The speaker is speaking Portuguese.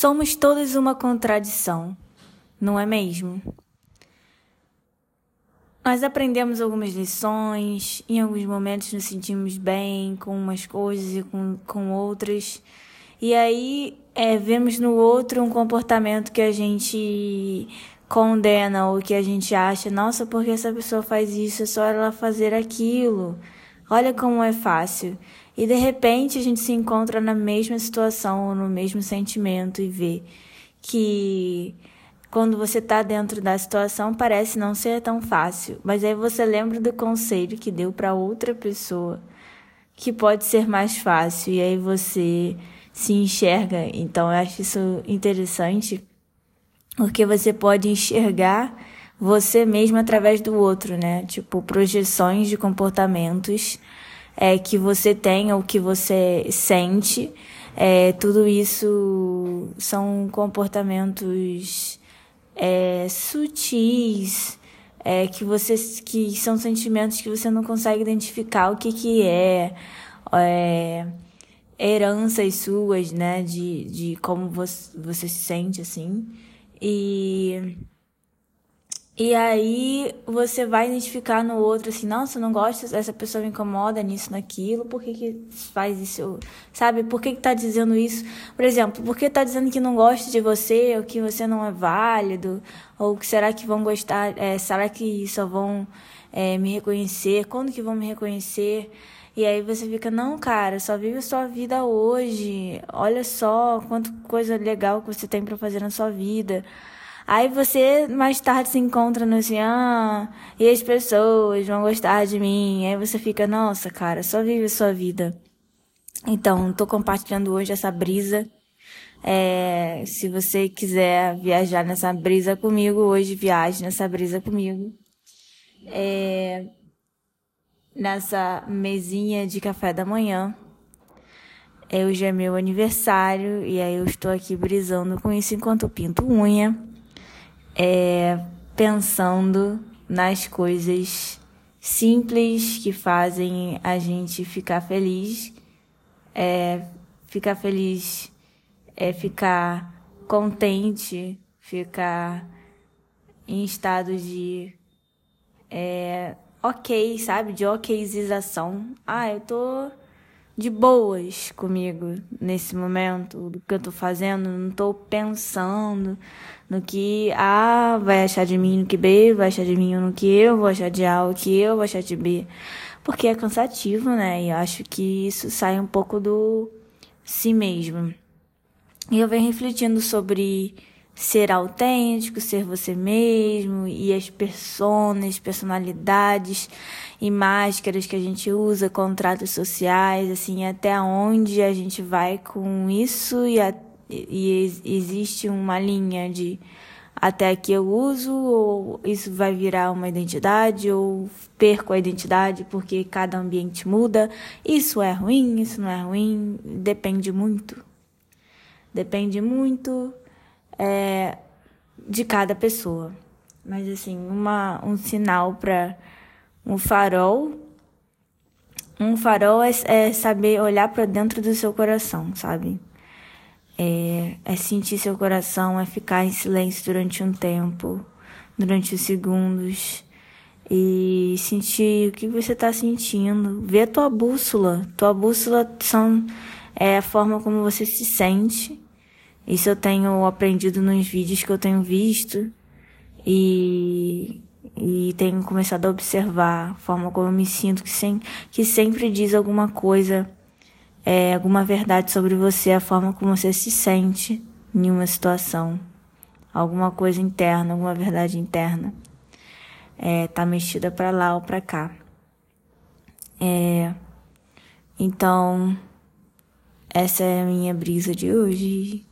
Somos todos uma contradição, não é mesmo? Nós aprendemos algumas lições, em alguns momentos nos sentimos bem com umas coisas e com, com outras, e aí é, vemos no outro um comportamento que a gente condena ou que a gente acha, nossa, porque essa pessoa faz isso, é só ela fazer aquilo. Olha como é fácil. E de repente a gente se encontra na mesma situação ou no mesmo sentimento e vê que quando você está dentro da situação parece não ser tão fácil, mas aí você lembra do conselho que deu para outra pessoa que pode ser mais fácil e aí você se enxerga. Então eu acho isso interessante porque você pode enxergar você mesmo através do outro, né? Tipo, projeções de comportamentos é, que você tem ou que você sente. É, tudo isso são comportamentos é, sutis, é, que você que são sentimentos que você não consegue identificar o que que é, é heranças suas, né, de, de como você, você se sente assim. E e aí você vai identificar no outro assim, nossa, eu não gosto, essa pessoa me incomoda nisso, naquilo, por que, que faz isso? Sabe, por que, que tá dizendo isso? Por exemplo, por que tá dizendo que não gosta de você, ou que você não é válido, ou que será que vão gostar, é, será que só vão é, me reconhecer? Quando que vão me reconhecer? E aí você fica, não, cara, só vive a sua vida hoje. Olha só quanta coisa legal que você tem para fazer na sua vida. Aí você mais tarde se encontra no ah, e as pessoas vão gostar de mim. Aí você fica, nossa, cara, só vive a sua vida. Então, tô compartilhando hoje essa brisa. É, se você quiser viajar nessa brisa comigo, hoje viaje nessa brisa comigo. É, nessa mesinha de café da manhã. É, hoje é meu aniversário e aí eu estou aqui brisando com isso enquanto eu pinto unha é, pensando nas coisas simples que fazem a gente ficar feliz. É, ficar feliz é ficar contente, ficar em estado de é, ok, sabe? De okizização. Ah, eu tô de boas comigo nesse momento do que eu tô fazendo, não tô pensando no que A vai achar de mim, no que B vai achar de mim, no que eu vou achar de A, o que eu vou achar de B. Porque é cansativo, né? E acho que isso sai um pouco do si mesmo. E eu venho refletindo sobre ser autêntico, ser você mesmo e as personas, personalidades e máscaras que a gente usa, contratos sociais, assim, até onde a gente vai com isso e, a, e existe uma linha de até aqui eu uso ou isso vai virar uma identidade ou perco a identidade porque cada ambiente muda. Isso é ruim, isso não é ruim, depende muito. Depende muito é, de cada pessoa. Mas assim, uma, um sinal para um farol. Um farol é, é saber olhar para dentro do seu coração, sabe? É, é sentir seu coração, é ficar em silêncio durante um tempo, durante os segundos e sentir o que você está sentindo. Ver a tua bússola. Tua bússola são, é a forma como você se sente isso eu tenho aprendido nos vídeos que eu tenho visto e, e tenho começado a observar a forma como eu me sinto, que, sem, que sempre diz alguma coisa, é, alguma verdade sobre você, a forma como você se sente em uma situação, alguma coisa interna, alguma verdade interna, é, tá mexida para lá ou para cá. É, então, essa é a minha brisa de hoje.